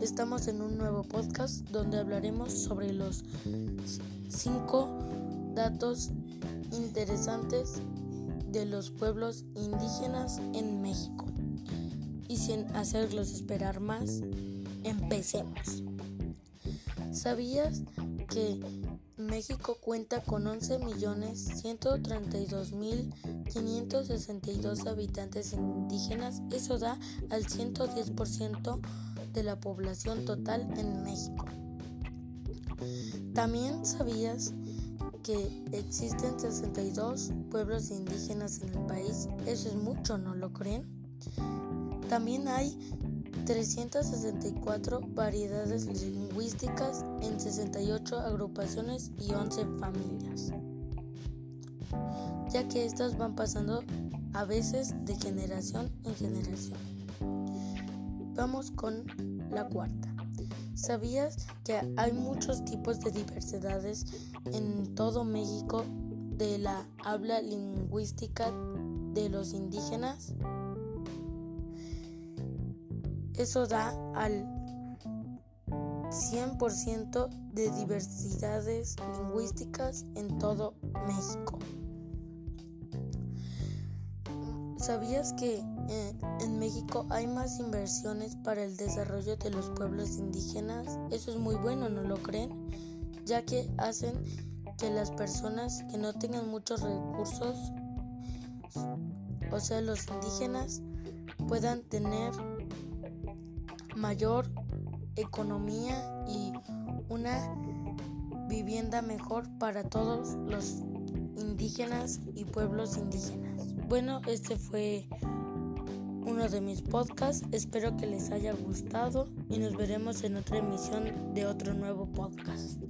Estamos en un nuevo podcast donde hablaremos sobre los cinco datos interesantes de los pueblos indígenas en México. Y sin hacerlos esperar más, empecemos. ¿Sabías que México cuenta con 11.132.562 habitantes indígenas? Eso da al 110% de la población total en México. También sabías que existen 62 pueblos indígenas en el país. Eso es mucho, ¿no lo creen? También hay 364 variedades lingüísticas en 68 agrupaciones y 11 familias, ya que estas van pasando a veces de generación en generación. Vamos con la cuarta. ¿Sabías que hay muchos tipos de diversidades en todo México de la habla lingüística de los indígenas? Eso da al 100% de diversidades lingüísticas en todo México. ¿Sabías que eh, en México hay más inversiones para el desarrollo de los pueblos indígenas? Eso es muy bueno, ¿no lo creen? Ya que hacen que las personas que no tengan muchos recursos, o sea, los indígenas, puedan tener mayor economía y una vivienda mejor para todos los indígenas y pueblos indígenas. Bueno, este fue uno de mis podcasts. Espero que les haya gustado y nos veremos en otra emisión de otro nuevo podcast.